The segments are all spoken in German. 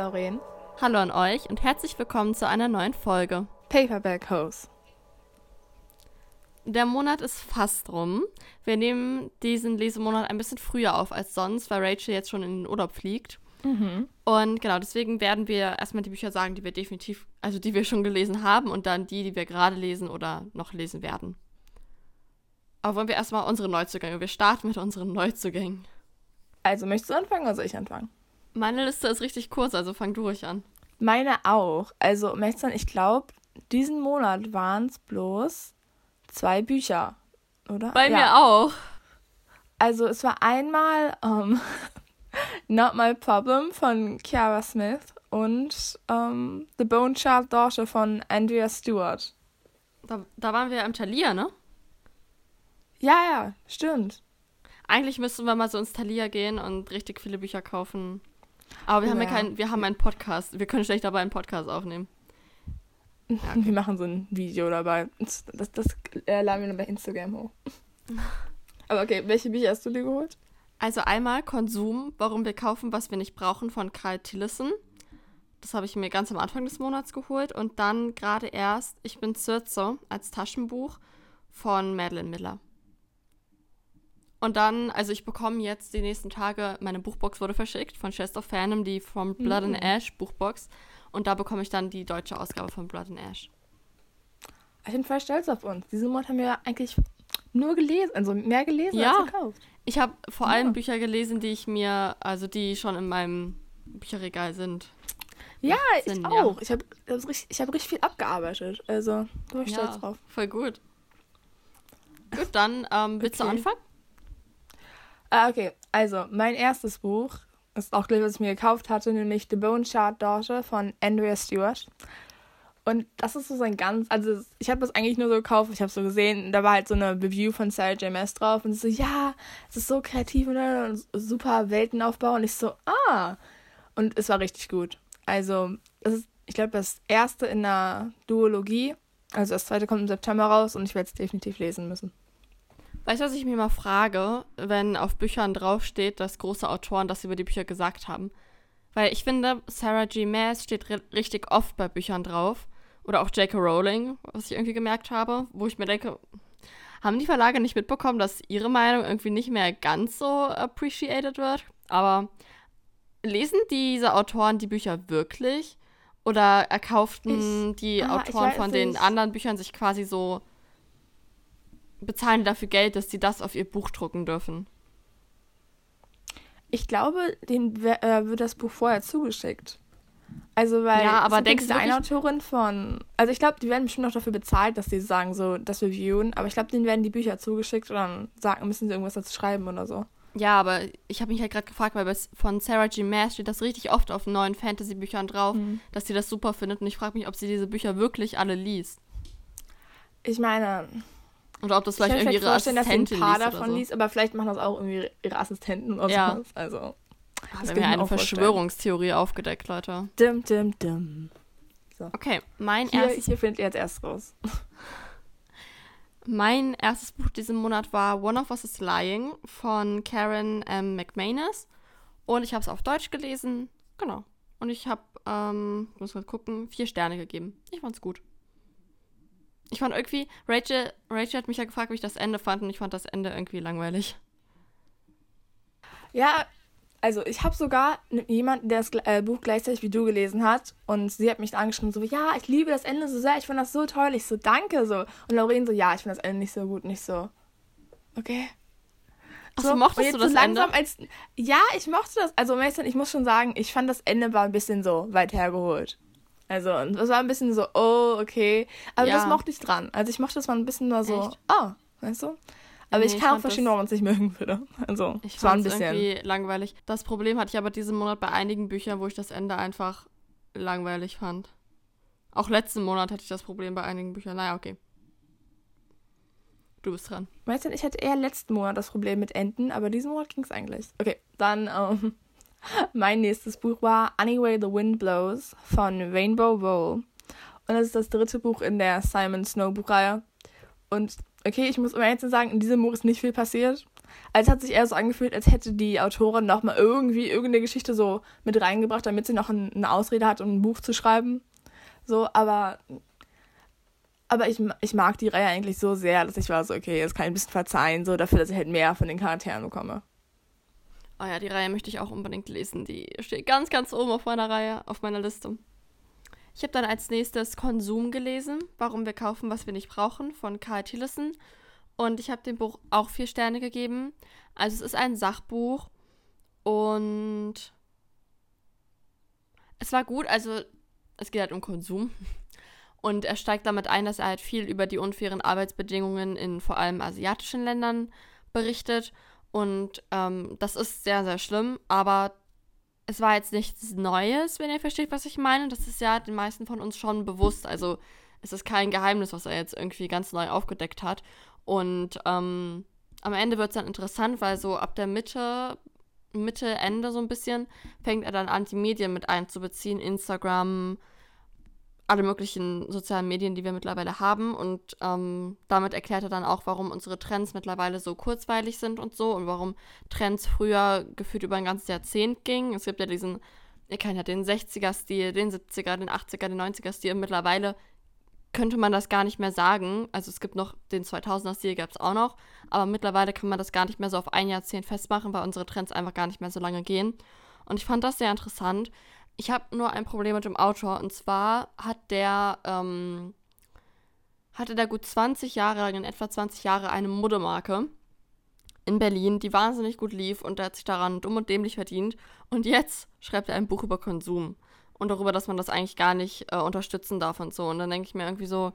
Lauren. Hallo an euch und herzlich willkommen zu einer neuen Folge. Paperback Hose. Der Monat ist fast rum. Wir nehmen diesen Lesemonat ein bisschen früher auf als sonst, weil Rachel jetzt schon in den Urlaub fliegt. Mhm. Und genau, deswegen werden wir erstmal die Bücher sagen, die wir definitiv, also die wir schon gelesen haben und dann die, die wir gerade lesen oder noch lesen werden. Aber wollen wir erstmal unsere Neuzugänge. Wir starten mit unseren Neuzugängen. Also möchtest du anfangen oder soll ich anfangen? Meine Liste ist richtig kurz, also fang du ruhig an. Meine auch. Also, um sein, ich glaube, diesen Monat waren es bloß zwei Bücher, oder? Bei ja. mir auch. Also, es war einmal ähm, Not My Problem von Kiara Smith und ähm, The Bone Child Daughter von Andrea Stewart. Da, da waren wir im Thalia, ne? Ja, ja, stimmt. Eigentlich müssten wir mal so ins Thalia gehen und richtig viele Bücher kaufen. Aber wir haben ja Ja. keinen, wir haben einen Podcast. Wir können schlecht dabei einen Podcast aufnehmen. Wir machen so ein Video dabei. Das, das, das äh, laden wir dann bei Instagram hoch. Aber okay, welche Bücher hast du dir geholt? Also einmal Konsum, warum wir kaufen, was wir nicht brauchen, von Karl Tillissen. Das habe ich mir ganz am Anfang des Monats geholt. Und dann gerade erst Ich bin Circe als Taschenbuch von Madeline Miller. Und dann, also ich bekomme jetzt die nächsten Tage, meine Buchbox wurde verschickt von Chest of Phantom, die From Blood and Mhm. Ash Buchbox. Und da bekomme ich dann die deutsche Ausgabe von Blood and Ash. Ich bin voll stolz auf uns. Diesen Monat haben wir eigentlich nur gelesen, also mehr gelesen Ja. als gekauft. Ich habe vor Ja. allem Bücher gelesen, die ich mir, also die schon in meinem Bücherregal sind. Ja, Macht ich Sinn, ja. auch. Ich habe richtig, ich hab richtig viel abgearbeitet. Also, da bin ich stolz drauf. voll gut. Gut, dann ähm, willst du Okay. anfangen? Ah, okay. Also, mein erstes Buch ist auch gleich, was ich mir gekauft hatte, nämlich The Bone Shard Daughter von Andrea Stewart. Und das ist so sein ganz, also ich habe das eigentlich nur so gekauft, ich habe so gesehen, da war halt so eine Review von Sarah J. Maas drauf und so, ja, es ist so kreativ und, super Weltenaufbau und ich so, ah. Und es war richtig gut. Also, das ist, ich glaube, das erste in der Duologie. Also das zweite kommt im September raus und ich werde es definitiv lesen müssen. Weißt du, was ich mir mal frage, wenn auf Büchern draufsteht, dass große Autoren das über die Bücher gesagt haben? Weil ich finde, Sarah G. Maas steht ri- richtig oft bei Büchern drauf. Oder auch J.K. Rowling, was ich irgendwie gemerkt habe, wo ich mir denke, haben die Verlage nicht mitbekommen, dass ihre Meinung irgendwie nicht mehr ganz so appreciated wird? Aber lesen diese Autoren die Bücher wirklich? Oder erkauften die ah, ich Autoren von den nicht. anderen Büchern sich quasi so bezahlen dafür Geld, dass sie das auf ihr Buch drucken dürfen. Ich glaube, dem wer- äh, wird das Buch vorher zugeschickt. Also, weil Ja, aber denkst du eine Autorin von. Also, ich glaube, die werden bestimmt auch dafür bezahlt, dass sie sagen, so das reviewen. Aber ich glaube, denen werden die Bücher zugeschickt und dann sagen, müssen sie irgendwas dazu schreiben oder so. Ja, aber ich habe mich halt gerade gefragt, weil von Sarah G. Maas steht das richtig oft auf neuen Fantasy-Büchern drauf, Mhm. dass sie das super findet. Und ich frage mich, ob sie diese Bücher wirklich alle liest. Ich meine, Oder ob das ich vielleicht irgendwie ihre vorstellen, dass sie ein Assistentin paar liest davon so. liest, aber vielleicht machen das auch irgendwie ihre Assistenten oder Ja. sowas. Also, Ah, das wir haben mir eine. Verschwörungstheorie aufgedeckt, Leute. dim, dim, dim. Okay, mein Hier, erstes hier findet ihr jetzt erst raus. Mein erstes Buch diesen Monat war One of Us is Lying von Karen M. McManus. Und ich habe es auf Deutsch gelesen. Genau. Und ich habe, ähm, muss mal gucken, vier Sterne gegeben. Ich fand's gut. Ich fand irgendwie, Rachel, Rachel hat mich ja gefragt, wie ich das Ende fand. Und ich fand das Ende irgendwie langweilig. Ja, also ich habe sogar jemanden, der das äh, Buch gleichzeitig wie du gelesen hat und sie hat mich angeschrieben, so, ja, ich liebe das Ende so sehr, ich fand das so toll, ich so, danke, so. Und Lauren so, ja, ich finde das Ende nicht so gut, nicht so, okay. Achso, und mochtest jetzt du das so langsam Ende? Als, ja, ich mochte das, also sein, ich muss schon sagen, ich fand das Ende war ein bisschen so weit hergeholt. Also, und das war ein bisschen so, oh, okay. Aber Ja. das mochte ich dran. Also ich mochte das mal ein bisschen nur so, Echt? oh, weißt du? Aber Nee, ich ich kann auch fand verstehen, warum man es nicht mögen würde. Also, Ich war ein bisschen. irgendwie langweilig. Das Problem hatte ich aber diesen Monat bei einigen Büchern, wo ich das Ende einfach langweilig fand. Auch letzten Monat hatte ich das Problem bei einigen Büchern. Naja, okay. Du bist dran. Weißt du, ich hatte eher letzten Monat das Problem mit Enten, aber diesen Monat ging es eigentlich. Okay, dann ähm, mein nächstes Buch war Anyway the Wind Blows von Rainbow Roll. Und das ist das dritte Buch in der Simon Snow Buchreihe. Und okay, ich muss ehrlich zu sagen, in diesem Buch ist nicht viel passiert. Also es hat sich eher so angefühlt, als hätte die Autorin nochmal irgendwie irgendeine Geschichte so mit reingebracht, damit sie noch ein, eine Ausrede hat, um ein Buch zu schreiben. So, aber. Aber ich, ich mag die Reihe eigentlich so sehr, dass ich war so, okay, jetzt kann ich ein bisschen verzeihen, so dafür, dass ich halt mehr von den Charakteren bekomme. Oh ja, die Reihe möchte ich auch unbedingt lesen. Die steht ganz, ganz oben auf meiner Reihe, auf meiner Liste. Ich habe dann als nächstes Konsum gelesen, Warum wir kaufen, was wir nicht brauchen, von Carl Tillison. Und ich habe dem Buch auch vier Sterne gegeben. Also es ist ein Sachbuch und es war gut. Also es geht halt um Konsum. Und er steigt damit ein, dass er halt viel über die unfairen Arbeitsbedingungen in vor allem asiatischen Ländern berichtet. Und ähm, das ist sehr, sehr schlimm. Aber es war jetzt nichts Neues, wenn ihr versteht, was ich meine. Das ist ja den meisten von uns schon bewusst. Also es ist kein Geheimnis, was er jetzt irgendwie ganz neu aufgedeckt hat. Und ähm, am Ende wird es dann interessant, weil so ab der Mitte Mitte, Ende so ein bisschen, fängt er dann an, die Medien mit einzubeziehen, Instagram, alle möglichen sozialen Medien, die wir mittlerweile haben. Und ähm, damit erklärt er dann auch, warum unsere Trends mittlerweile so kurzweilig sind und so und warum Trends früher gefühlt über ein ganzes Jahrzehnt gingen. Es gibt ja diesen, ihr kennt ja den 60er-Stil, den 70er, den 80er, den 90er-Stil. Mittlerweile könnte man das gar nicht mehr sagen. Also es gibt noch den 2000er-Stil, gab es auch noch. Aber mittlerweile kann man das gar nicht mehr so auf ein Jahrzehnt festmachen, weil unsere Trends einfach gar nicht mehr so lange gehen. Und ich fand das sehr interessant. Ich habe nur ein Problem mit dem Autor. Und zwar hat der, ähm, hatte der gut 20 Jahre in etwa 20 Jahre, eine Modemarke in Berlin, die wahnsinnig gut lief und der hat sich daran dumm und dämlich verdient. Und jetzt schreibt er ein Buch über Konsum und darüber, dass man das eigentlich gar nicht äh, unterstützen darf und so. Und dann denke ich mir irgendwie so,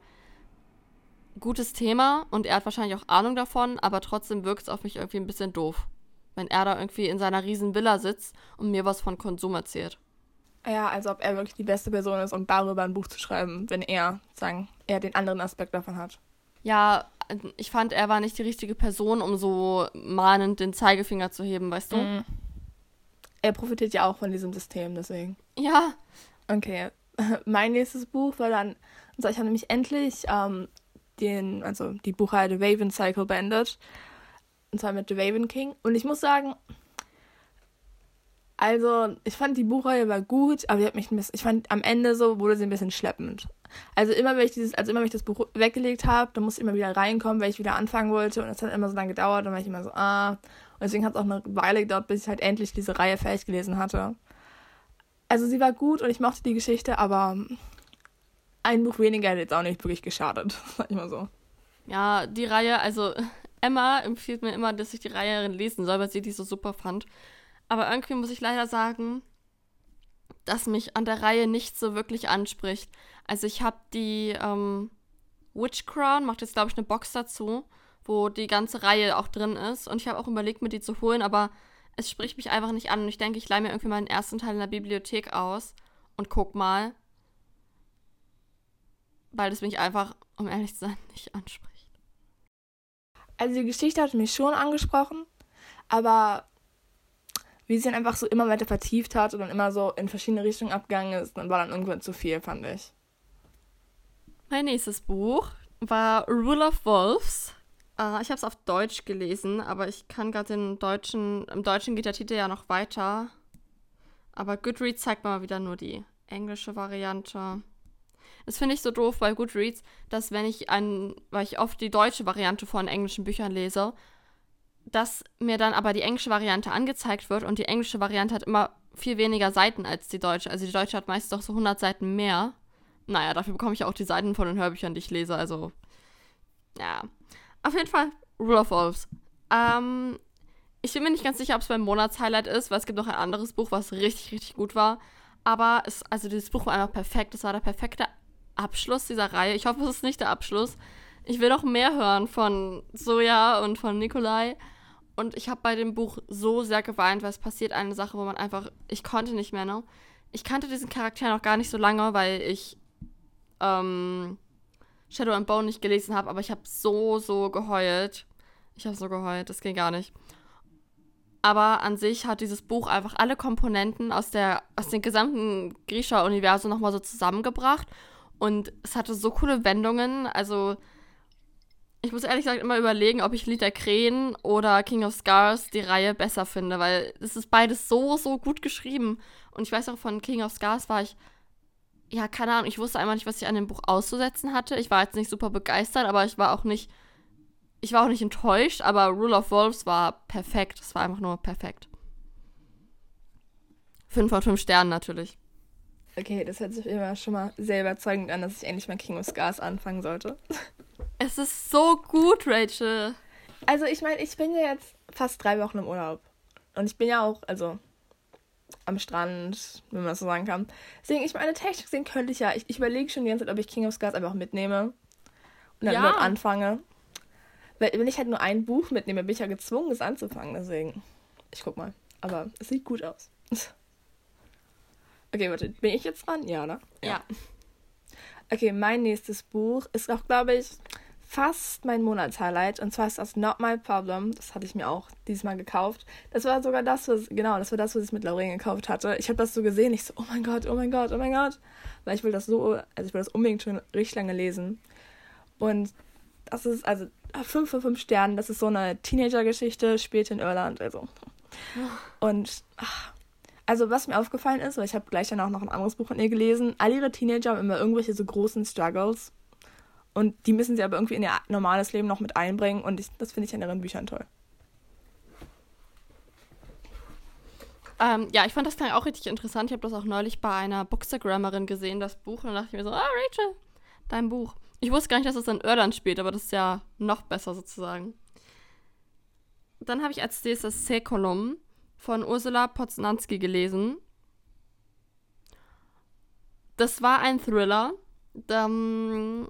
gutes Thema und er hat wahrscheinlich auch Ahnung davon, aber trotzdem wirkt es auf mich irgendwie ein bisschen doof, wenn er da irgendwie in seiner riesen Villa sitzt und mir was von Konsum erzählt. Ja, also ob er wirklich die beste Person ist, um darüber ein Buch zu schreiben, wenn er, sagen, er den anderen Aspekt davon hat. Ja, ich fand, er war nicht die richtige Person, um so mahnend den Zeigefinger zu heben, weißt du? Mhm. Er profitiert ja auch von diesem System, deswegen. Ja. Okay. Mein nächstes Buch war dann, also ich habe nämlich endlich ähm, den, also die Buchreihe The Raven Cycle beendet. Und zwar mit The Raven King. Und ich muss sagen, also ich fand die Buchreihe war gut, aber ich, mich ein bisschen, ich fand am Ende so wurde sie ein bisschen schleppend. Also immer wenn ich dieses, also immer wenn ich das Buch weggelegt habe, dann musste ich immer wieder reinkommen, weil ich wieder anfangen wollte und es hat immer so lange gedauert dann war ich immer so, ah. Und deswegen hat es auch eine Weile gedauert, bis ich halt endlich diese Reihe fertig gelesen hatte. Also sie war gut und ich mochte die Geschichte, aber ein Buch weniger hätte jetzt auch nicht wirklich geschadet, sag ich mal so. Ja, die Reihe, also Emma empfiehlt mir immer, dass ich die Reihe lesen soll, weil sie die so super fand. Aber irgendwie muss ich leider sagen, dass mich an der Reihe nicht so wirklich anspricht. Also ich habe die ähm, Witch Crown, macht jetzt glaube ich eine Box dazu, wo die ganze Reihe auch drin ist. Und ich habe auch überlegt, mir die zu holen, aber es spricht mich einfach nicht an. Und ich denke, ich leihe mir irgendwie mal den ersten Teil in der Bibliothek aus und guck mal. Weil es mich einfach, um ehrlich zu sein, nicht anspricht. Also die Geschichte hat mich schon angesprochen, aber wie sie dann einfach so immer weiter vertieft hat und dann immer so in verschiedene Richtungen abgegangen ist, dann war dann irgendwann zu viel, fand ich. Mein nächstes Buch war Rule of Wolves. Uh, ich habe es auf Deutsch gelesen, aber ich kann gerade den deutschen, im Deutschen geht der Titel ja noch weiter. Aber Goodreads zeigt mal wieder nur die englische Variante. Das finde ich so doof bei Goodreads, dass wenn ich ein, weil ich oft die deutsche Variante von englischen Büchern lese, dass mir dann aber die englische Variante angezeigt wird und die englische Variante hat immer viel weniger Seiten als die deutsche. Also die deutsche hat meist doch so 100 Seiten mehr. Naja, dafür bekomme ich auch die Seiten von den Hörbüchern, die ich lese. Also, ja. Auf jeden Fall Rule of Wolves. Ähm, ich bin mir nicht ganz sicher, ob es mein Monatshighlight ist, weil es gibt noch ein anderes Buch, was richtig, richtig gut war. Aber es, also dieses Buch war einfach perfekt. Es war der perfekte Abschluss dieser Reihe. Ich hoffe, es ist nicht der Abschluss. Ich will noch mehr hören von Soja und von Nikolai. Und ich habe bei dem Buch so sehr geweint, weil es passiert eine Sache, wo man einfach, ich konnte nicht mehr, ne? Ich kannte diesen Charakter noch gar nicht so lange, weil ich ähm, Shadow and Bone nicht gelesen habe, aber ich habe so, so geheult. Ich habe so geheult, das ging gar nicht. Aber an sich hat dieses Buch einfach alle Komponenten aus, der, aus dem gesamten Grisha-Universum nochmal so zusammengebracht. Und es hatte so coole Wendungen. Also, ich muss ehrlich gesagt immer überlegen, ob ich Lied der Krähen oder King of Scars die Reihe besser finde, weil es ist beides so, so gut geschrieben. Und ich weiß auch, von King of Scars war ich, ja, keine Ahnung, ich wusste einmal nicht, was ich an dem Buch auszusetzen hatte. Ich war jetzt nicht super begeistert, aber ich war auch nicht, ich war auch nicht enttäuscht, aber Rule of Wolves war perfekt. Es war einfach nur perfekt. Fünf von fünf Sternen natürlich. Okay, das hört sich immer schon mal sehr überzeugend an, dass ich endlich mal King of Scars anfangen sollte. Es ist so gut, Rachel. Also ich meine, ich bin ja jetzt fast drei Wochen im Urlaub. Und ich bin ja auch, also am Strand, wenn man das so sagen kann. Deswegen, ich meine, technisch gesehen könnte ich ja, ich, ich überlege schon die ganze Zeit, ob ich King of Scars einfach mitnehme und dann ja. dort anfange. Weil wenn ich halt nur ein Buch mitnehme, bin ich ja gezwungen, es anzufangen. Deswegen, ich guck mal. Aber es sieht gut aus. Okay, warte, bin ich jetzt dran? Ja, ne? Ja. ja. Okay, mein nächstes Buch ist auch, glaube ich, fast mein Monatshighlight. Und zwar ist das Not My Problem. Das hatte ich mir auch diesmal gekauft. Das war sogar das, was, genau, das war das, was ich mit Lauren gekauft hatte. Ich habe das so gesehen. Ich so, oh mein Gott, oh mein Gott, oh mein Gott. Weil ich will das so, also ich will das unbedingt schon richtig lange lesen. Und das ist, also 5 von 5 Sternen. Das ist so eine Teenager-Geschichte, spielt in Irland. Also. Und ach, also was mir aufgefallen ist, weil ich habe gleich dann auch noch ein anderes Buch von ihr gelesen, all ihre Teenager haben immer irgendwelche so großen Struggles und die müssen sie aber irgendwie in ihr normales Leben noch mit einbringen und ich, das finde ich in ihren Büchern toll. Ähm, ja, ich fand das dann auch richtig interessant. Ich habe das auch neulich bei einer Bookstagrammerin gesehen, das Buch, und dachte ich mir so, ah, Rachel, dein Buch. Ich wusste gar nicht, dass es in Irland spielt, aber das ist ja noch besser sozusagen. Dann habe ich als nächstes Sekolum von Ursula Poznanski gelesen. Das war ein Thriller. Ähm,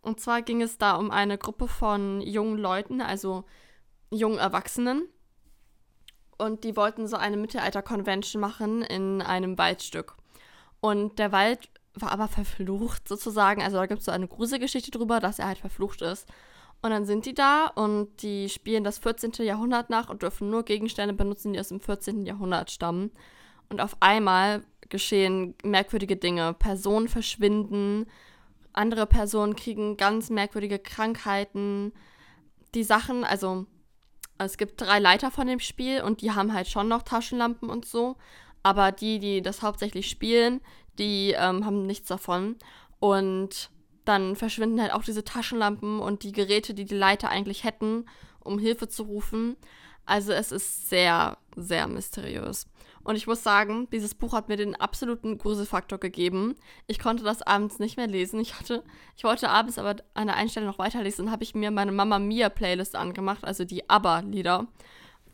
und zwar ging es da um eine Gruppe von jungen Leuten, also jungen Erwachsenen. Und die wollten so eine Mittelalter-Convention machen in einem Waldstück. Und der Wald war aber verflucht sozusagen. Also da gibt es so eine Gruselgeschichte drüber, dass er halt verflucht ist. Und dann sind die da und die spielen das 14. Jahrhundert nach und dürfen nur Gegenstände benutzen, die aus dem 14. Jahrhundert stammen. Und auf einmal geschehen merkwürdige Dinge. Personen verschwinden, andere Personen kriegen ganz merkwürdige Krankheiten. Die Sachen, also es gibt drei Leiter von dem Spiel und die haben halt schon noch Taschenlampen und so. Aber die, die das hauptsächlich spielen, die ähm, haben nichts davon. Und dann verschwinden halt auch diese Taschenlampen und die Geräte, die die Leiter eigentlich hätten, um Hilfe zu rufen. Also es ist sehr, sehr mysteriös. Und ich muss sagen, dieses Buch hat mir den absoluten Gruselfaktor gegeben. Ich konnte das abends nicht mehr lesen. Ich hatte, ich wollte abends aber an der Einstellung noch weiterlesen, habe ich mir meine Mama Mia Playlist angemacht, also die ABBA-Lieder,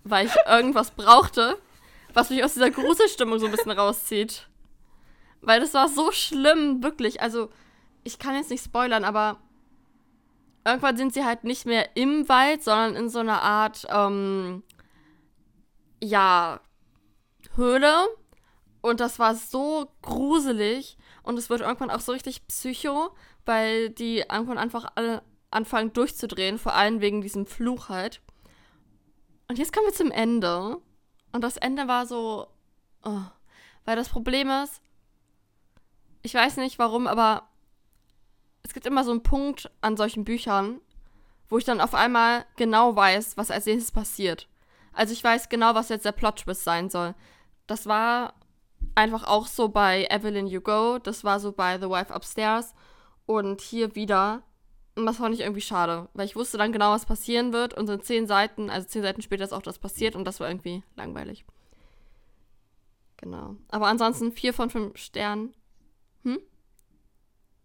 weil ich irgendwas brauchte, was mich aus dieser Gruselstimmung so ein bisschen rauszieht. Weil das war so schlimm, wirklich. Also ich kann jetzt nicht spoilern, aber irgendwann sind sie halt nicht mehr im Wald, sondern in so einer Art, ähm, ja, Höhle. Und das war so gruselig. Und es wird irgendwann auch so richtig psycho, weil die irgendwann einfach alle anfangen durchzudrehen, vor allem wegen diesem Fluch halt. Und jetzt kommen wir zum Ende. Und das Ende war so. Oh. Weil das Problem ist, ich weiß nicht warum, aber es gibt immer so einen Punkt an solchen Büchern, wo ich dann auf einmal genau weiß, was als nächstes passiert. Also ich weiß genau, was jetzt der Plot-Twist sein soll. Das war einfach auch so bei Evelyn You Go, das war so bei The Wife Upstairs und hier wieder. Und das fand ich irgendwie schade, weil ich wusste dann genau, was passieren wird und in zehn Seiten, also zehn Seiten später ist auch das passiert und das war irgendwie langweilig. Genau. Aber ansonsten vier von fünf Sternen.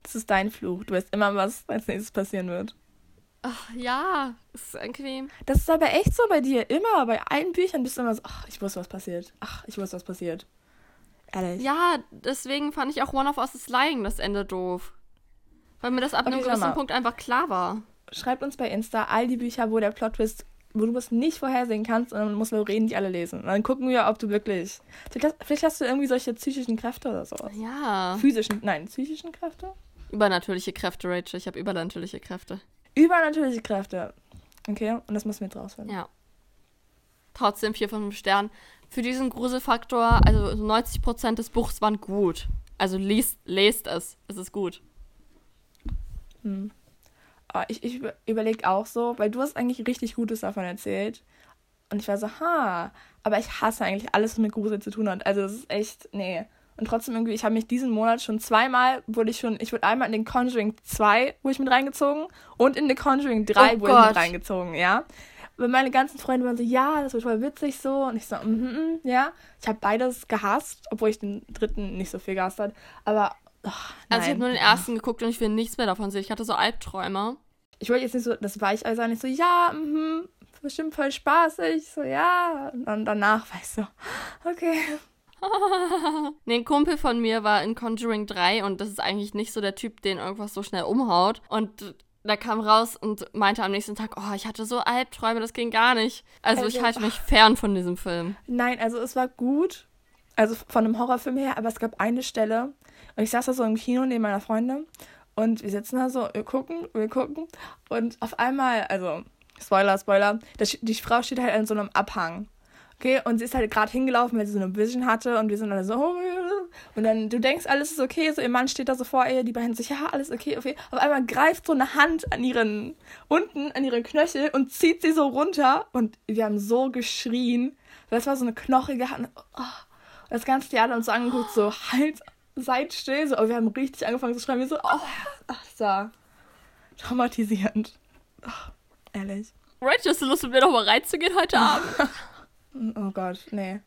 Das ist dein Fluch. Du weißt immer, was als nächstes passieren wird. Ach ja, ist irgendwie. Das ist aber echt so bei dir. Immer bei allen Büchern bist du immer so, ach, ich wusste, was passiert. Ach, ich wusste, was passiert. Ehrlich. Ja, deswegen fand ich auch One of Us is Lying das Ende doof. Weil mir das ab okay, einem gewissen Punkt einfach klar war. Schreibt uns bei Insta all die Bücher, wo der Plot-Twist, wo du es nicht vorhersehen kannst und dann muss Lorraine die alle lesen. Und dann gucken wir, ob du wirklich. Vielleicht hast du irgendwie solche psychischen Kräfte oder sowas. Ja. Physischen, nein, psychischen Kräfte? Übernatürliche Kräfte, Rachel. Ich habe übernatürliche Kräfte. Übernatürliche Kräfte. Okay, und das müssen wir jetzt rausfinden. Ja. Trotzdem 4 von 5 Sternen. Für diesen Gruselfaktor, also 90% des Buchs waren gut. Also liest, lest es. Es ist gut. Hm. Ich, ich überlege auch so, weil du hast eigentlich richtig Gutes davon erzählt. Und ich war so, ha, aber ich hasse eigentlich alles, was mit Grusel zu tun hat. Also das ist echt, nee. Und trotzdem irgendwie, ich habe mich diesen Monat schon zweimal, wurde ich schon, ich wurde einmal in den Conjuring 2, wo ich mit reingezogen und in den Conjuring 3 Oh wurde ich Gott. mit reingezogen, ja. Weil meine ganzen Freunde waren so, ja, das wird voll witzig so. Und ich so, mhm, mhm, ja. Ich habe beides gehasst, obwohl ich den dritten nicht so viel gehasst hat. Aber, nein. Also ich habe nur den ersten geguckt und ich will nichts mehr davon sehen. Ich hatte so Albträume. ich wollte jetzt nicht so, das war ich also nicht so, ja, mhm, bestimmt voll spaßig, so, ja. Und dann danach war ich so, okay. nee, ein Kumpel von mir war in Conjuring 3 und das ist eigentlich nicht so der Typ, den irgendwas so schnell umhaut. Und da kam raus und meinte am nächsten Tag, oh, ich hatte so Albträume, das ging gar nicht. Also, ich Also, halte mich fern von diesem Film. Nein, also es war gut, also von einem Horrorfilm her, aber es gab eine Stelle, und ich saß da so im Kino neben meiner Freundin und wir sitzen da so, wir gucken, wir gucken und auf einmal, also Spoiler, Spoiler, die Frau steht halt an so einem Abhang. Okay, und sie ist halt gerade hingelaufen, weil sie so eine Vision hatte und wir sind alle so, oh, und dann du denkst, alles ist okay, so ihr Mann steht da so vor ihr, die beiden sich, ja, alles okay, okay. Auf einmal greift so eine Hand an ihren, unten an ihren Knöchel und zieht sie so runter und wir haben so geschrien, weil es war so eine knochige Hand. Oh, und das ganze Theater uns so angeguckt, so, halt, seid still, so, aber wir haben richtig angefangen zu schreien, wir so, oh, ach, war traumatisierend. Ach, ehrlich. Rachel, hast du Lust, mit mir nochmal reinzugehen heute Abend? Oh Gott, nee.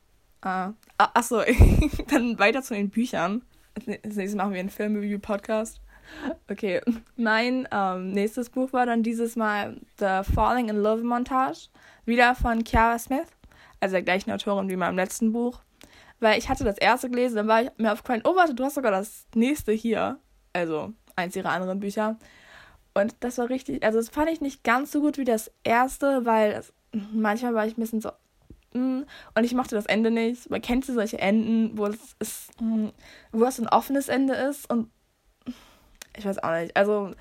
Ah. Ah, achso, dann weiter zu den Büchern. Als nächstes machen wir einen Film-Review-Podcast. Okay, mein ähm, nächstes Buch war dann dieses Mal The Falling in Love Montage. Wieder von Kiara Smith, also der gleichen Autorin wie meinem letzten Buch. Weil ich hatte das erste gelesen, dann war ich mir aufgefallen, oh warte, du hast sogar das nächste hier. Also eins ihrer anderen Bücher. Und das war richtig, also das fand ich nicht ganz so gut wie das erste, weil es, manchmal war ich ein bisschen so, und ich mochte das Ende nicht. Man kennt so solche Enden, wo es ist, mm, wo es ein offenes Ende ist und ich weiß auch nicht. Also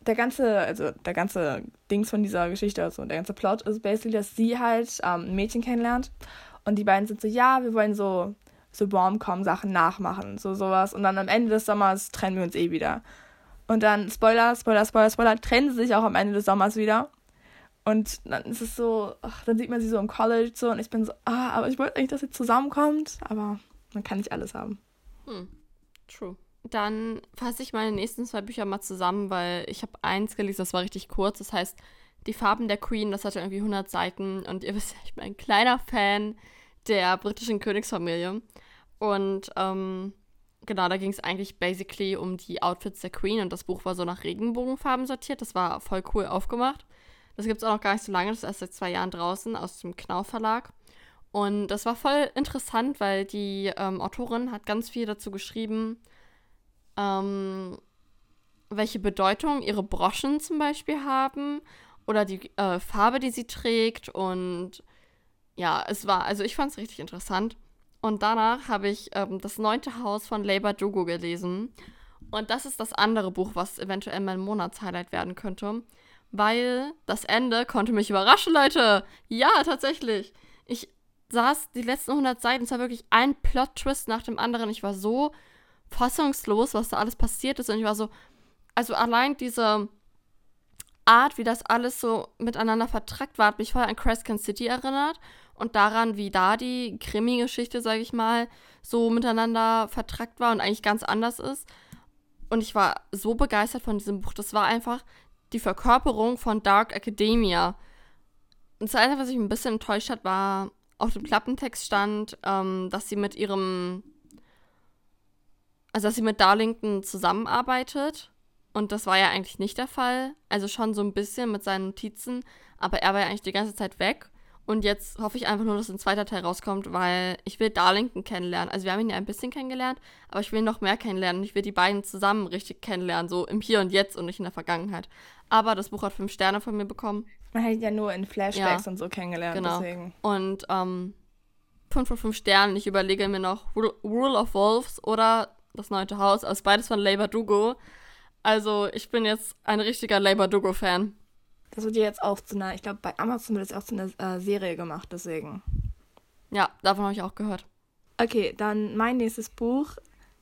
der ganze, also der ganze Dings von dieser Geschichte, also der ganze Plot ist basically, dass sie halt ähm, ein Mädchen kennenlernt und die beiden sind so, ja, wir wollen so so Rom-Com-Sachen nachmachen, so sowas. Und dann am Ende des Sommers trennen wir uns eh wieder. Und dann, Spoiler, Spoiler, Spoiler, Spoiler, trennen sie sich auch am Ende des Sommers wieder. Und dann ist es so, ach, dann sieht man sie so im College so und ich bin so, ah, aber ich wollte eigentlich, dass sie zusammenkommt, aber man kann nicht alles haben. Hm, true. Dann fasse ich meine nächsten zwei Bücher mal zusammen, weil ich habe eins gelesen, das war richtig kurz. Das heißt, Die Farben der Queen, das hatte irgendwie 100 Seiten. Und ihr wisst ja, ich bin ein kleiner Fan der britischen Königsfamilie. Und ähm, genau, da ging es eigentlich basically um die Outfits der Queen. Und das Buch war so nach Regenbogenfarben sortiert. Das war voll cool aufgemacht. Das gibt es auch noch gar nicht so lange. Das ist erst seit zwei Jahren draußen aus dem Knauf Verlag. Und das war voll interessant, weil die ähm, Autorin hat ganz viel dazu geschrieben, ähm, welche Bedeutung ihre Broschen zum Beispiel haben oder die äh, Farbe, die sie trägt. Und ja, es war, also ich fand es richtig interessant. Und danach habe ich ähm, das neunte Haus von Labour Dugo gelesen. Und das ist das andere Buch, was eventuell mein Monatshighlight werden könnte. Weil das Ende konnte mich überraschen, Leute. Ja, tatsächlich. Ich saß die letzten 100 Seiten, es war wirklich ein Plot-Twist nach dem anderen. Ich war so fassungslos, was da alles passiert ist. Und ich war so, also allein diese Art, wie das alles so miteinander vertrackt war, hat mich voll an Crescent City erinnert. Und daran, wie da die Krimi-Geschichte, sage ich mal, so miteinander vertrackt war und eigentlich ganz anders ist. Und ich war so begeistert von diesem Buch. Das war einfach die Verkörperung von Dark Academia. Und das Einzige, was mich ein bisschen enttäuscht hat, war, auf dem Klappentext stand, ähm, dass sie mit ihrem, also dass sie mit Darlington zusammenarbeitet. Und das war ja eigentlich nicht der Fall. Also schon so ein bisschen mit seinen Notizen, aber er war ja eigentlich die ganze Zeit weg. Und jetzt hoffe ich einfach nur, dass ein zweiter Teil rauskommt, weil ich will Darlington kennenlernen. Also wir haben ihn ja ein bisschen kennengelernt, aber ich will noch mehr kennenlernen. Ich will die beiden zusammen richtig kennenlernen, so im Hier und Jetzt und nicht in der Vergangenheit. Aber das Buch hat fünf Sterne von mir bekommen. Man hat ihn ja nur in Flashbacks Ja, und so kennengelernt, genau. deswegen. Und ähm, fünf von fünf Sternen. Ich überlege mir noch Rule Rule of Wolves oder das neunte Haus. Also beides von Labour Dugo. Also ich bin jetzt ein richtiger Labour Dugo-Fan. Das wird ja jetzt auch zu einer, ich glaube, bei Amazon wird das auch zu einer äh, Serie gemacht, deswegen. Ja, davon habe ich auch gehört. Okay, dann mein nächstes Buch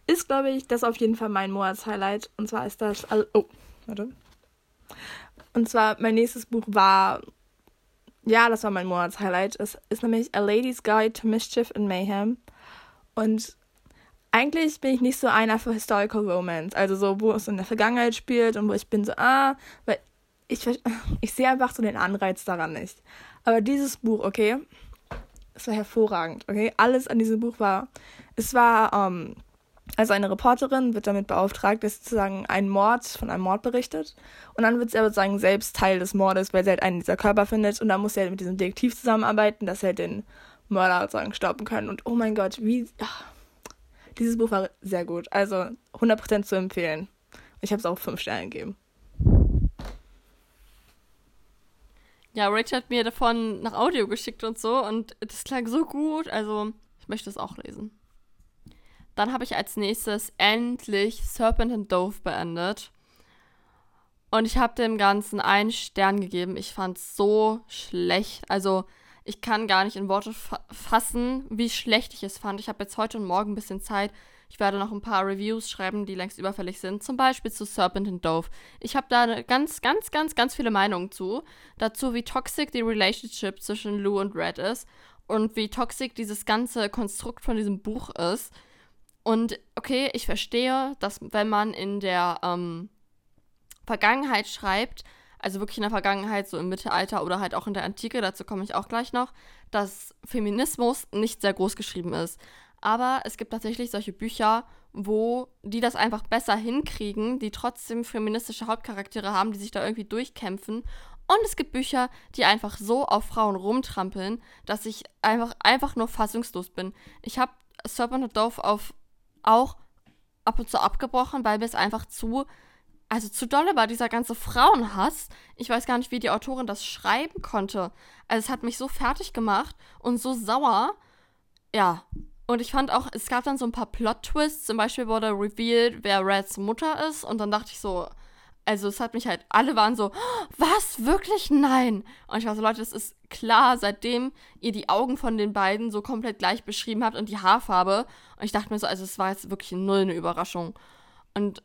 ist, glaube ich, das auf jeden Fall mein Monatshighlight. Und zwar ist das. Al oh, warte. Und zwar, mein nächstes Buch war, ja, das war mein Monatshighlight. Es ist nämlich A Lady's Guide to Mischief and Mayhem. Und eigentlich bin ich nicht so einer für Historical Romance, also so, wo es in der Vergangenheit spielt und wo ich bin so, ah, weil ich, ich sehe einfach so den Anreiz daran nicht. Aber dieses Buch, okay, es war hervorragend, okay, alles an diesem Buch war, es war, ähm, also eine Reporterin wird damit beauftragt, dass sozusagen ein Mord von einem Mord berichtet. Und dann wird sie aber sozusagen selbst Teil des Mordes, weil sie halt einen dieser Körper findet. Und dann muss sie halt mit diesem Detektiv zusammenarbeiten, dass sie halt den Mörder sozusagen stoppen können. Und oh mein Gott, wie. Ach, dieses Buch war sehr gut. Also 100% zu empfehlen. Ich habe es auch 5 Sterne gegeben. Ja, Rachel hat mir davon nach Audio geschickt und so und das klang so gut. Also, ich möchte es auch lesen. Dann habe ich als nächstes endlich Serpent and Dove beendet. Und ich habe dem Ganzen einen Stern gegeben. Ich fand es so schlecht. Also, ich kann gar nicht in Worte fa fassen, wie schlecht ich es fand. Ich habe jetzt heute und morgen ein bisschen Zeit. Ich werde noch ein paar Reviews schreiben, die längst überfällig sind. Zum Beispiel zu Serpent and Dove. Ich habe da ganz, ganz, ganz, ganz viele Meinungen zu. Dazu, wie toxic die Relationship zwischen Lou und Red ist. Und wie toxic dieses ganze Konstrukt von diesem Buch ist. Und okay, ich verstehe, dass wenn man in der ähm, Vergangenheit schreibt, also wirklich in der Vergangenheit, so im Mittelalter oder halt auch in der Antike, dazu komme ich auch gleich noch, dass Feminismus nicht sehr groß geschrieben ist. Aber es gibt tatsächlich solche Bücher, wo die das einfach besser hinkriegen, die trotzdem feministische Hauptcharaktere haben, die sich da irgendwie durchkämpfen. Und es gibt Bücher, die einfach so auf Frauen rumtrampeln, dass ich einfach, einfach nur fassungslos bin. Ich habe Serpent and Dove auf auch ab und zu abgebrochen, weil mir es einfach zu also zu dolle war dieser ganze Frauenhass. Ich weiß gar nicht, wie die Autorin das schreiben konnte. Also es hat mich so fertig gemacht und so sauer. Ja. Und ich fand auch, es gab dann so ein paar Plot-Twists. Zum Beispiel wurde revealed, wer Reds Mutter ist. Und dann dachte ich so, also es hat mich halt, alle waren so, was, wirklich? Nein. Und ich war so, Leute, das ist klar, seitdem ihr die Augen von den beiden so komplett gleich beschrieben habt und die Haarfarbe. Und ich dachte mir so, also es war jetzt wirklich null eine Überraschung. Und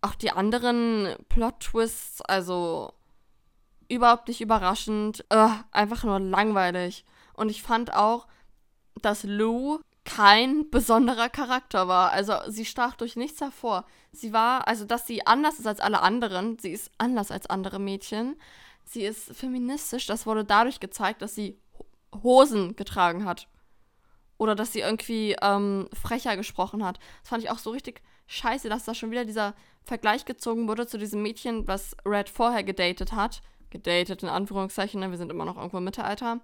auch die anderen Plot-Twists, also überhaupt nicht überraschend, uh, einfach nur langweilig. Und ich fand auch, dass Lou kein besonderer Charakter war. Also sie stach durch nichts hervor. Sie war, also dass sie anders ist als alle anderen, sie ist anders als andere Mädchen. Sie ist feministisch, das wurde dadurch gezeigt, dass sie Hosen getragen hat. Oder dass sie irgendwie ähm, frecher gesprochen hat. Das fand ich auch so richtig scheiße, dass da schon wieder dieser Vergleich gezogen wurde zu diesem Mädchen, was Red vorher gedatet hat. Gedatet in Anführungszeichen, ne? wir sind immer noch irgendwo im Mittelalter.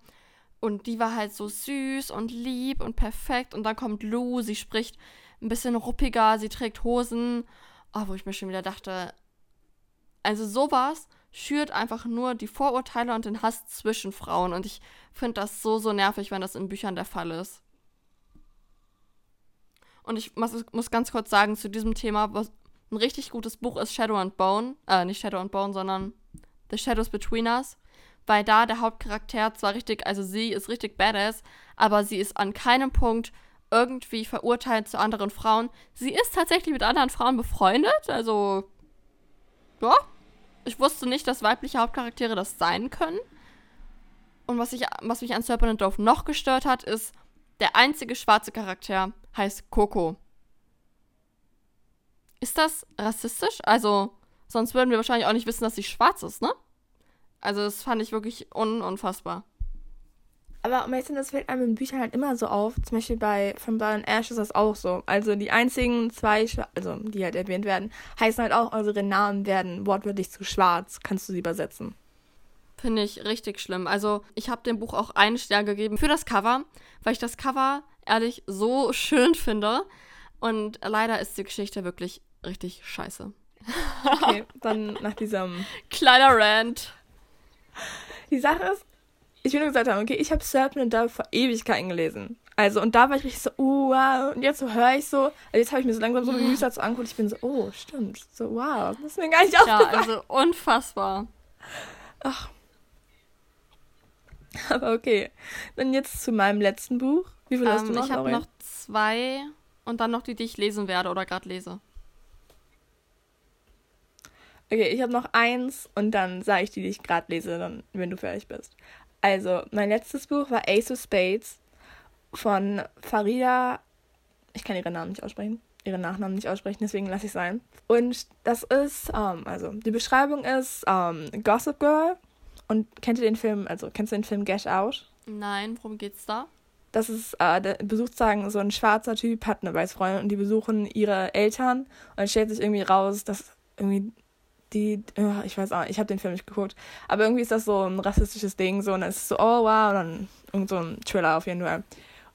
Und die war halt so süß und lieb und perfekt. Und dann kommt Lou, sie spricht ein bisschen ruppiger, sie trägt Hosen. Oh, wo ich mir schon wieder dachte, also sowas schürt einfach nur die Vorurteile und den Hass zwischen Frauen. Und ich finde das so, so nervig, wenn das in Büchern der Fall ist. Und ich muss, muss ganz kurz sagen zu diesem Thema, was ein richtig gutes Buch ist Shadow and Bone. Äh, nicht Shadow and Bone, sondern The Shadows Between Us. Weil da der Hauptcharakter zwar richtig, also sie ist richtig badass, aber sie ist an keinem Punkt irgendwie verurteilt zu anderen Frauen. Sie ist tatsächlich mit anderen Frauen befreundet, also ja. Ich wusste nicht, dass weibliche Hauptcharaktere das sein können. Und was, ich, was mich an Serpent Dove noch gestört hat, ist, der einzige schwarze Charakter heißt Coco. Ist das rassistisch? Also, sonst würden wir wahrscheinlich auch nicht wissen, dass sie schwarz ist, ne? Also, das fand ich wirklich un unfassbar. Aber meistens, das fällt einem in Büchern halt immer so auf. Zum Beispiel bei From Burn Ash ist das auch so. Also die einzigen zwei, also die halt erwähnt werden, heißen halt auch, unsere Namen werden wortwörtlich zu schwarz. Kannst du sie übersetzen? Finde ich richtig schlimm. Also ich habe dem Buch auch einen Stern gegeben für das Cover, weil ich das Cover ehrlich so schön finde. Und leider ist die Geschichte wirklich richtig scheiße. Okay, dann nach diesem kleiner Rant. Die Sache ist, ich will nur gesagt haben, okay, ich habe Serpent and Dove vor Ewigkeiten gelesen. Also, und da war ich richtig so, oh, wow. Und jetzt so höre ich so, also jetzt habe ich mir so langsam so Gemüse dazu angeguckt. Ich bin so, oh, stimmt. So, wow. Das ist mir gar nicht aufgefallen. Ja, also unfassbar. Ach. Aber okay. Dann jetzt zu meinem letzten Buch. Wie viel ähm, hast du noch? Ich habe noch zwei und dann noch die, die ich lesen werde oder gerade lese. Okay, ich habe noch eins und dann sage ich die, die ich gerade lese, dann, wenn du fertig bist. Also, mein letztes Buch war Ace of Spades von Farida. Ich kann ihren Namen nicht aussprechen, ihren Nachnamen nicht aussprechen, deswegen lasse ich sein. Und das ist, ähm, also, die Beschreibung ist ähm, Gossip Girl. Und kennt ihr den Film, also kennst du den Film Get Out? Nein, worum geht's da? Das ist, äh, der besucht sagen, so ein schwarzer Typ hat eine Weißfreundin und die besuchen ihre Eltern und stellt sich irgendwie raus, dass irgendwie die, ich weiß auch, ich habe den Film nicht geguckt, aber irgendwie ist das so ein rassistisches Ding, so, und dann ist es so, oh wow, und dann irgend so ein Thriller auf jeden Fall.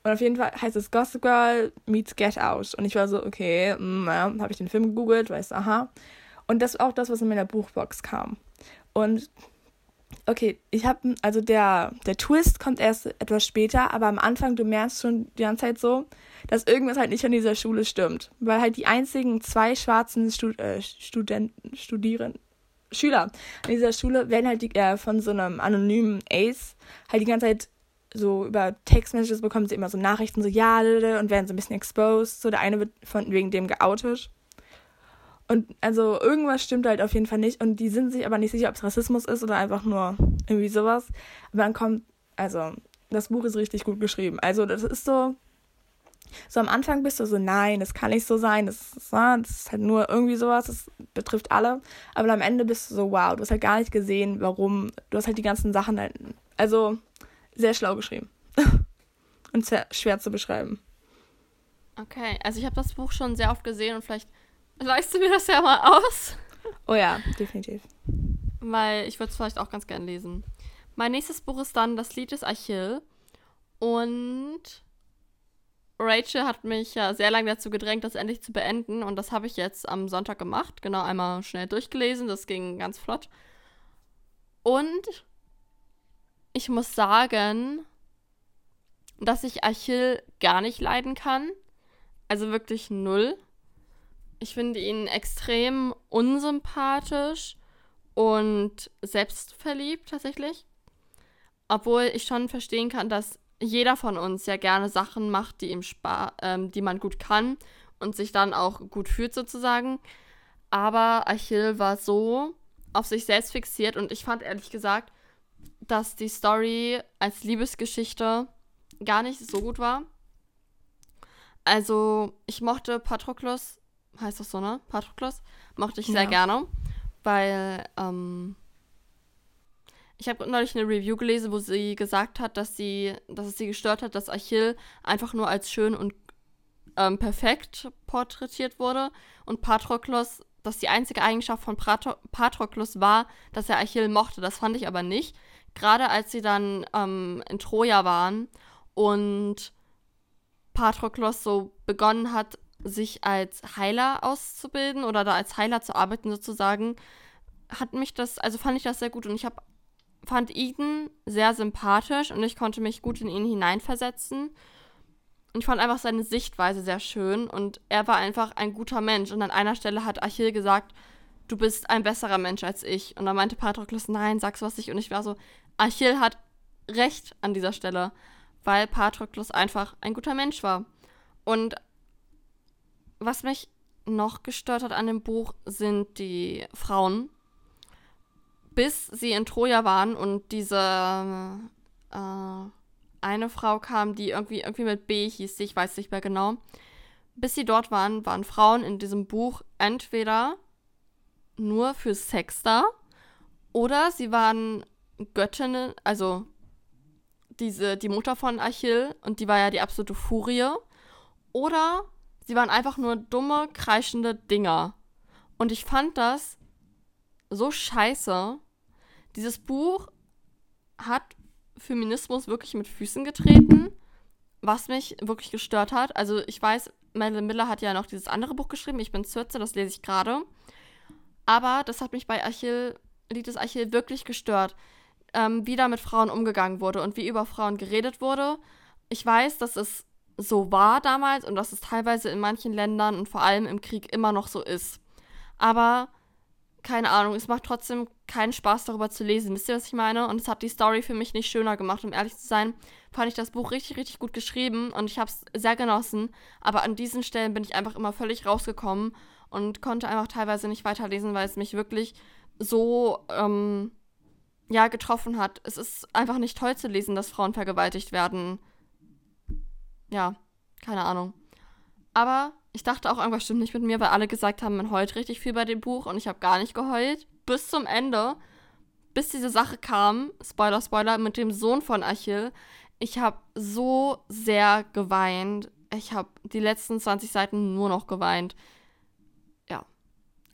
Und auf jeden Fall heißt es Gossip Girl meets Get Out. Und ich war so, okay, mm, ja, habe ich den Film gegoogelt, weißt du, aha. Und das war auch das, was in meiner Buchbox kam. Und okay, ich habe, also der, der Twist kommt erst etwas später, aber am Anfang, du merkst schon die ganze Zeit so, dass irgendwas halt nicht an dieser Schule stimmt. Weil halt die einzigen zwei schwarzen Stud äh, Studenten, Studierenden, Schüler an dieser Schule werden halt die, äh, von so einem anonymen Ace halt die ganze Zeit so über Textmessages bekommen sie immer so Nachrichten, so ja, und werden so ein bisschen exposed. So der eine wird von wegen dem geoutet. Und also irgendwas stimmt halt auf jeden Fall nicht. Und die sind sich aber nicht sicher, ob es Rassismus ist oder einfach nur irgendwie sowas. Aber dann kommt, also, das Buch ist richtig gut geschrieben. Also, das ist so. So am Anfang bist du so, nein, das kann nicht so sein, das ist, das ist halt nur irgendwie sowas, das betrifft alle. Aber am Ende bist du so, wow, du hast halt gar nicht gesehen, warum, du hast halt die ganzen Sachen halt, also sehr schlau geschrieben. und sehr schwer zu beschreiben. Okay, also ich habe das Buch schon sehr oft gesehen und vielleicht Leihst du mir das ja mal aus? Oh ja, definitiv. Weil ich würde es vielleicht auch ganz gern lesen. Mein nächstes Buch ist dann Das Lied des Achill. Und Rachel hat mich ja sehr lange dazu gedrängt, das endlich zu beenden. Und das habe ich jetzt am Sonntag gemacht. Genau einmal schnell durchgelesen. Das ging ganz flott. Und ich muss sagen, dass ich Achill gar nicht leiden kann. Also wirklich null. Ich finde ihn extrem unsympathisch und selbstverliebt tatsächlich. Obwohl ich schon verstehen kann, dass jeder von uns ja gerne Sachen macht, die ihm spa ähm, die man gut kann und sich dann auch gut fühlt sozusagen. Aber Achill war so auf sich selbst fixiert und ich fand ehrlich gesagt, dass die Story als Liebesgeschichte gar nicht so gut war. Also ich mochte Patroklos heißt das so, ne? Patroklos, mochte ich sehr ja. gerne, weil ähm, ich habe neulich eine Review gelesen, wo sie gesagt hat, dass sie, dass es sie gestört hat, dass Achill einfach nur als schön und ähm, perfekt porträtiert wurde und Patroklos, dass die einzige Eigenschaft von Patro Patroklos war, dass er Achill mochte. Das fand ich aber nicht. Gerade als sie dann ähm, in Troja waren und Patroklos so begonnen hat, sich als Heiler auszubilden oder da als Heiler zu arbeiten sozusagen, hat mich das, also fand ich das sehr gut und ich habe fand Eden sehr sympathisch und ich konnte mich gut in ihn hineinversetzen. Und ich fand einfach seine Sichtweise sehr schön und er war einfach ein guter Mensch. Und an einer Stelle hat Achill gesagt, du bist ein besserer Mensch als ich. Und dann meinte Patroklos, nein, sag's was nicht. Und ich war so, Achill hat recht an dieser Stelle, weil Patroklos einfach ein guter Mensch war. Und was mich noch gestört hat an dem Buch, sind die Frauen. Bis sie in Troja waren und diese äh, eine Frau kam, die irgendwie, irgendwie mit B hieß, ich weiß nicht mehr genau. Bis sie dort waren, waren Frauen in diesem Buch entweder nur für Sex da oder sie waren Göttinnen, also diese, die Mutter von Achill und die war ja die absolute Furie. Oder Sie waren einfach nur dumme, kreischende Dinger. Und ich fand das so scheiße. Dieses Buch hat Feminismus wirklich mit Füßen getreten, was mich wirklich gestört hat. Also ich weiß, Madeline Miller hat ja noch dieses andere Buch geschrieben, Ich bin Zürze, das lese ich gerade. Aber das hat mich bei Achill, Lied des Achill wirklich gestört, ähm, wie da mit Frauen umgegangen wurde und wie über Frauen geredet wurde. Ich weiß, dass es so war damals und dass es teilweise in manchen Ländern und vor allem im Krieg immer noch so ist. Aber keine Ahnung, es macht trotzdem keinen Spaß, darüber zu lesen. Wisst ihr, was ich meine? Und es hat die Story für mich nicht schöner gemacht. Um ehrlich zu sein, fand ich das Buch richtig, richtig gut geschrieben und ich habe es sehr genossen. Aber an diesen Stellen bin ich einfach immer völlig rausgekommen und konnte einfach teilweise nicht weiterlesen, weil es mich wirklich so, ähm, ja, getroffen hat. Es ist einfach nicht toll zu lesen, dass Frauen vergewaltigt werden. Ja, keine Ahnung. Aber ich dachte auch, irgendwas stimmt nicht mit mir, weil alle gesagt haben, man heult richtig viel bei dem Buch und ich habe gar nicht geheult. Bis zum Ende, bis diese Sache kam, Spoiler, Spoiler, mit dem Sohn von Achill. Ich habe so sehr geweint. Ich habe die letzten 20 Seiten nur noch geweint. Ja.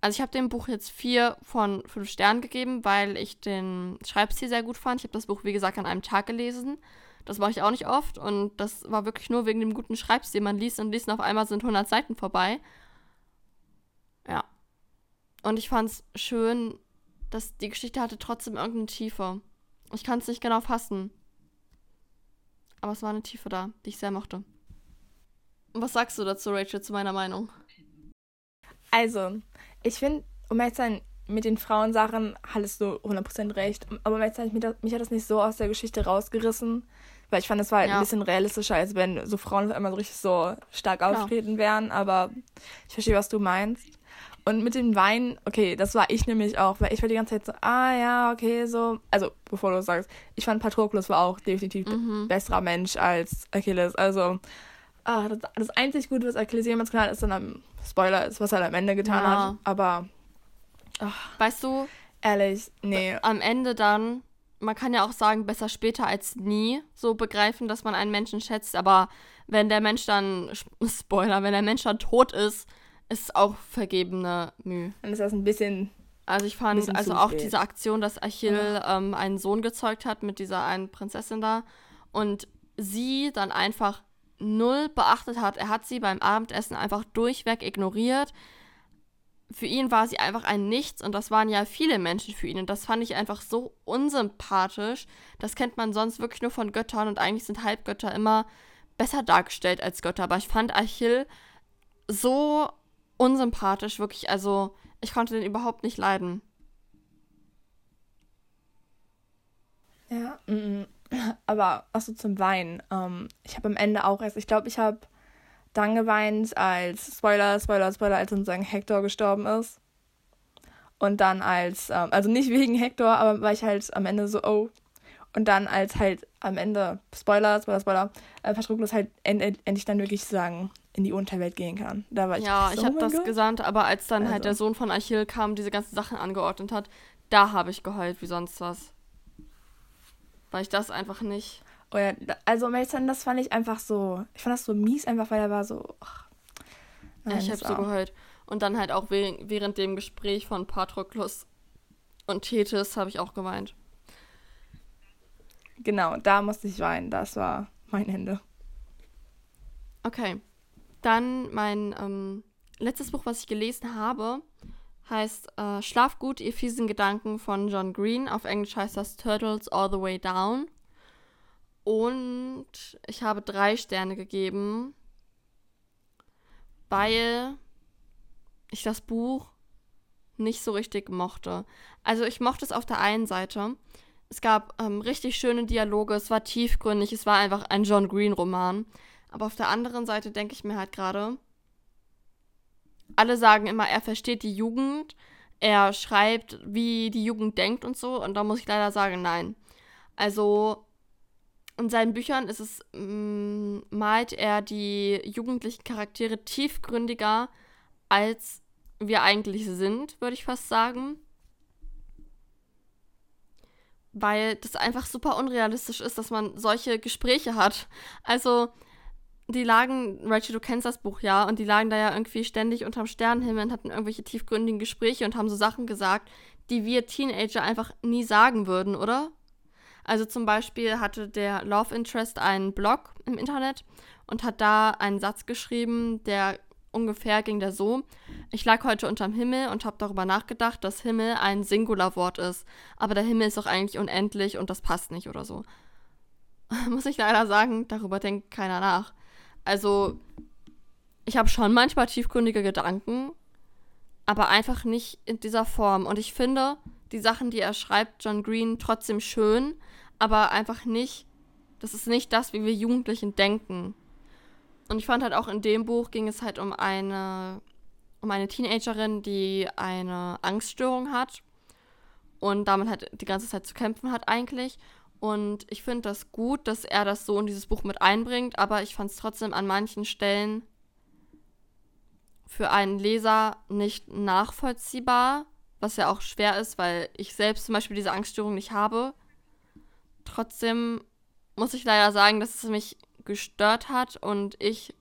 Also ich habe dem Buch jetzt vier von fünf Sternen gegeben, weil ich den Schreibstil sehr gut fand. Ich habe das Buch, wie gesagt, an einem Tag gelesen. Das mache ich auch nicht oft und das war wirklich nur wegen dem guten Schreibstil. Man liest und liest und auf einmal sind 100 Seiten vorbei. Ja. Und ich fand es schön, dass die Geschichte hatte trotzdem irgendeine Tiefe. Ich kann es nicht genau fassen. Aber es war eine Tiefe da, die ich sehr mochte. Und was sagst du dazu, Rachel, zu meiner Meinung? Also, ich finde, um zu sein, mit den Frauensachen hattest du 100% recht. Aber zu sein, mich, mich hat das nicht so aus der Geschichte rausgerissen. Weil ich fand, das war halt ja. ein bisschen realistischer, als wenn so Frauen immer so richtig so stark auftreten wären. Aber ich verstehe, was du meinst. Und mit dem Wein, okay, das war ich nämlich auch, weil ich war die ganze Zeit so, ah ja, okay, so. Also, bevor du sagst, ich fand Patroklos war auch definitiv mhm. besserer Mensch als Achilles. Also, ah, das, das einzig Gute, was Achilles jemals getan hat, ist dann am Spoiler, ist, was er am Ende getan ja. hat. Aber. Ach, weißt du? Ehrlich, nee. Am Ende dann man kann ja auch sagen, besser später als nie so begreifen, dass man einen Menschen schätzt. Aber wenn der Mensch dann, Spoiler, wenn der Mensch dann tot ist, ist es auch vergebene Mühe. Dann ist das ein bisschen. Also ich fand also auch diese Aktion, dass Achill ja. ähm, einen Sohn gezeugt hat mit dieser einen Prinzessin da und sie dann einfach null beachtet hat. Er hat sie beim Abendessen einfach durchweg ignoriert für ihn war sie einfach ein Nichts und das waren ja viele Menschen für ihn und das fand ich einfach so unsympathisch. Das kennt man sonst wirklich nur von Göttern und eigentlich sind Halbgötter immer besser dargestellt als Götter, aber ich fand Achill so unsympathisch, wirklich, also ich konnte den überhaupt nicht leiden. Ja, aber achso zum Weinen. Ähm, ich habe am Ende auch erst, ich glaube, ich habe dann geweint, als, Spoiler, Spoiler, Spoiler, als sozusagen Hector gestorben ist. Und dann als, ähm, also nicht wegen Hector, aber weil ich halt am Ende so, oh. Und dann als halt am Ende, Spoiler, Spoiler, Spoiler, äh, Patroklos halt end endlich dann wirklich sagen, in die Unterwelt gehen kann. Da war ich Ja, so, ich habe oh das Gott. gesandt, aber als dann also. halt der Sohn von Achill kam, diese ganzen Sachen angeordnet hat, da habe ich geheult wie sonst was. Weil ich das einfach nicht. Oh ja, also Mason, das fand ich einfach so, ich fand das so mies, einfach weil er war so. Ach, nein, ich habe so gehört. Und dann halt auch während, während dem Gespräch von Patroklos und Tethys habe ich auch geweint. Genau, da musste ich weinen. Das war mein Ende. Okay. Dann mein ähm, letztes Buch, was ich gelesen habe, heißt äh, Schlaf gut, ihr fiesen Gedanken von John Green. Auf Englisch heißt das Turtles All the Way Down. Und ich habe drei Sterne gegeben, weil ich das Buch nicht so richtig mochte. Also ich mochte es auf der einen Seite. Es gab ähm, richtig schöne Dialoge, es war tiefgründig, es war einfach ein John Green-Roman. Aber auf der anderen Seite denke ich mir halt gerade, alle sagen immer, er versteht die Jugend, er schreibt, wie die Jugend denkt und so. Und da muss ich leider sagen, nein. Also in seinen Büchern ist es, mh, mm, malt er die jugendlichen Charaktere tiefgründiger, als wir eigentlich sind, würde ich fast sagen. Weil das einfach super unrealistisch ist, dass man solche Gespräche hat. Also, die lagen, Rachel, du kennst das Buch ja, und die lagen da ja irgendwie ständig unterm Sternenhimmel und hatten irgendwelche tiefgründigen Gespräche und haben so Sachen gesagt, die wir Teenager einfach nie sagen würden, oder? Also zum Beispiel hatte der Love Interest einen Blog im Internet und hat da einen Satz geschrieben, der ungefähr ging der so: Ich lag heute unterm Himmel und habe darüber nachgedacht, dass Himmel ein Singularwort ist, aber der Himmel ist doch eigentlich unendlich und das passt nicht oder so. Muss ich leider sagen, darüber denkt keiner nach. Also, ich habe schon manchmal tiefgründige Gedanken, aber einfach nicht in dieser Form. Und ich finde die Sachen, die er schreibt, John Green, trotzdem schön, aber einfach nicht, das ist nicht das, wie wir Jugendlichen denken. Und ich fand halt auch in dem Buch ging es halt um eine, um eine Teenagerin, die eine Angststörung hat und damit halt die ganze Zeit zu kämpfen hat eigentlich. Und ich finde das gut, dass er das so in dieses Buch mit einbringt, aber ich fand es trotzdem an manchen Stellen für einen Leser nicht nachvollziehbar, was ja auch schwer ist, weil ich selbst zum Beispiel diese Angststörung nicht habe. Trotzdem muss ich leider sagen, dass es mich gestört hat und ich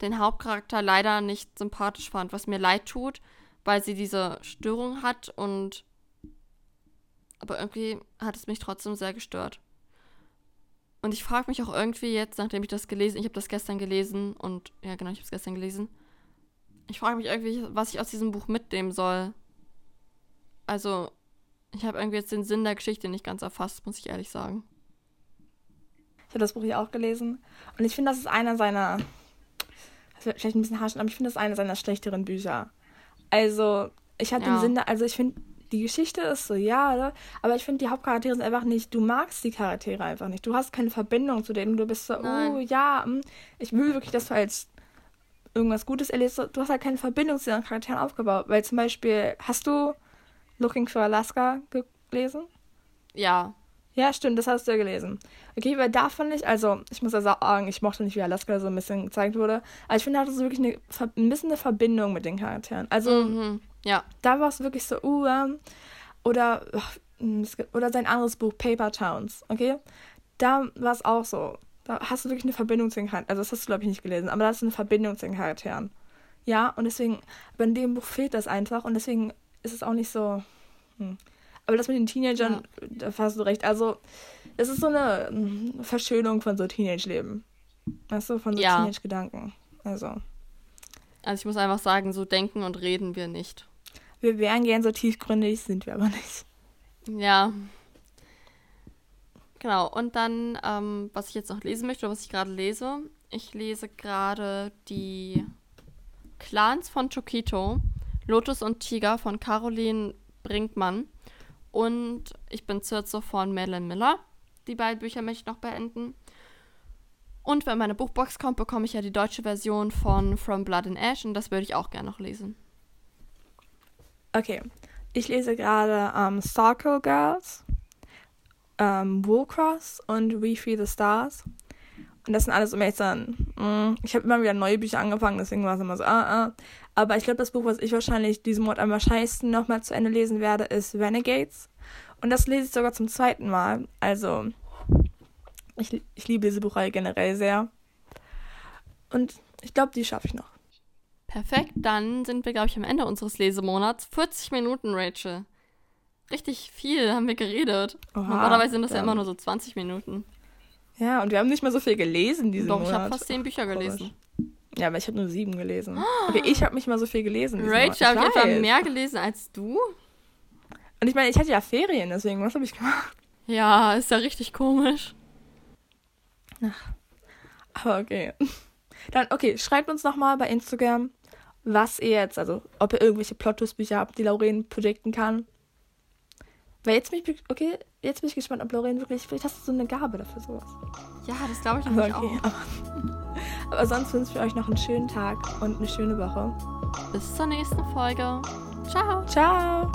den Hauptcharakter leider nicht sympathisch fand, was mir leid tut, weil sie diese Störung hat und aber irgendwie hat es mich trotzdem sehr gestört. Und ich frage mich auch irgendwie jetzt, nachdem ich das gelesen, ich habe das gestern gelesen und ja genau, ich habe es gestern gelesen. Ich frage mich irgendwie, was ich aus diesem Buch mitnehmen soll. Also, ich habe irgendwie jetzt den Sinn der Geschichte nicht ganz erfasst, muss ich ehrlich sagen. Ich habe das Buch hier auch gelesen und ich finde, das ist einer seiner, das wird vielleicht ein bisschen harsch, aber ich finde, das ist einer seiner schlechteren Bücher. Also, ich hatte ja. den Sinn, also ich finde, die Geschichte ist so, ja, oder? aber ich finde, die Hauptcharaktere sind einfach nicht, du magst die Charaktere einfach nicht. Du hast keine Verbindung zu denen. Du bist so, Nein. oh ja, hm, ich will wirklich, dass du als irgendwas Gutes erlebst. Du hast halt keine Verbindung zu den Charakteren aufgebaut. Weil zum Beispiel, hast du Looking for Alaska gelesen? Ja. Ja, stimmt, das hast du ja gelesen. Okay, weil da fand ich, also ich muss ja sagen, ich mochte nicht, wie Alaska so ein bisschen gezeigt wurde, aber ich finde, da hatte so wirklich eine, ein bisschen eine Verbindung mit den Charakteren. Also, mhm. Ja. Da war es wirklich so, uh, um, oder, oder sein anderes Buch, Paper Towns, okay? Da war es auch so. Da hast du wirklich eine Verbindung zu den Charakteren. Also, das hast du, glaube ich, nicht gelesen, aber da hast du eine Verbindung zu den Charakteren. Ja, und deswegen, aber in dem Buch fehlt das einfach und deswegen ist es auch nicht so. Hm. Aber das mit den Teenagern, ja. da hast du recht. Also, es ist so eine hm, Verschönung von so Teenage-Leben. Weißt du, von so ja. Teenage-Gedanken. Also. Also, ich muss einfach sagen, so denken und reden wir nicht. Wir wären gern so tiefgründig, sind wir aber nicht. Ja. Genau, und dann, ähm, was ich jetzt noch lesen möchte, oder was ich gerade lese, ich lese gerade die Clans von Chokito, Lotus und Tiger von Caroline Brinkmann und Ich bin Zirze von Madeline Miller. Die beiden Bücher möchte ich noch beenden. Und wenn meine Buchbox kommt, bekomme ich ja die deutsche Version von From Blood and Ash und das würde ich auch gerne noch lesen. Okay, ich lese gerade um, ähm, Circle Girls, um, ähm, Woolcross und We Free the Stars. Und das sind alles, zu sein, mm, ich habe immer wieder neue Bücher angefangen, deswegen war es immer so, ah, ah. Aber ich glaube, das Buch, was ich wahrscheinlich diesen Monat am wahrscheinlichsten nochmal zu Ende lesen werde, ist Renegades. Und das lese ich sogar zum zweiten Mal. Also, ich, ich liebe diese Buchreihe generell sehr. Und ich glaube, die schaffe ich noch. Perfekt, dann sind wir, glaube ich, am Ende unseres Lesemonats. 40 Minuten, Rachel. Richtig viel haben wir geredet. Oha, Normalerweise sind das ja immer nur so 20 Minuten. Ja, und wir haben nicht mal so viel gelesen diesen Doch, Monat. Doch, ich habe fast zehn Bücher gelesen. Ja, aber ich habe nur sieben gelesen. Okay, ich habe nicht mal so viel gelesen. Rachel, habe ich etwa mehr gelesen als du? Und ich meine, ich hatte ja Ferien, deswegen, was habe ich gemacht? Ja, ist ja richtig komisch. Ach, aber okay. Dann, okay, schreibt uns nochmal bei Instagram, was ihr jetzt, also ob ihr irgendwelche Plot-Twist-Bücher habt, die Lauren predikten kann. Weil jetzt bin ich, okay, jetzt bin ich gespannt, ob Lauren wirklich, vielleicht hast du so eine Gabe dafür, sowas. Ja, das glaube ich also, okay, auch. Aber, sonst wünsche ich euch noch einen schönen Tag und eine schöne Woche. Bis zur nächsten Folge. Ciao. Ciao.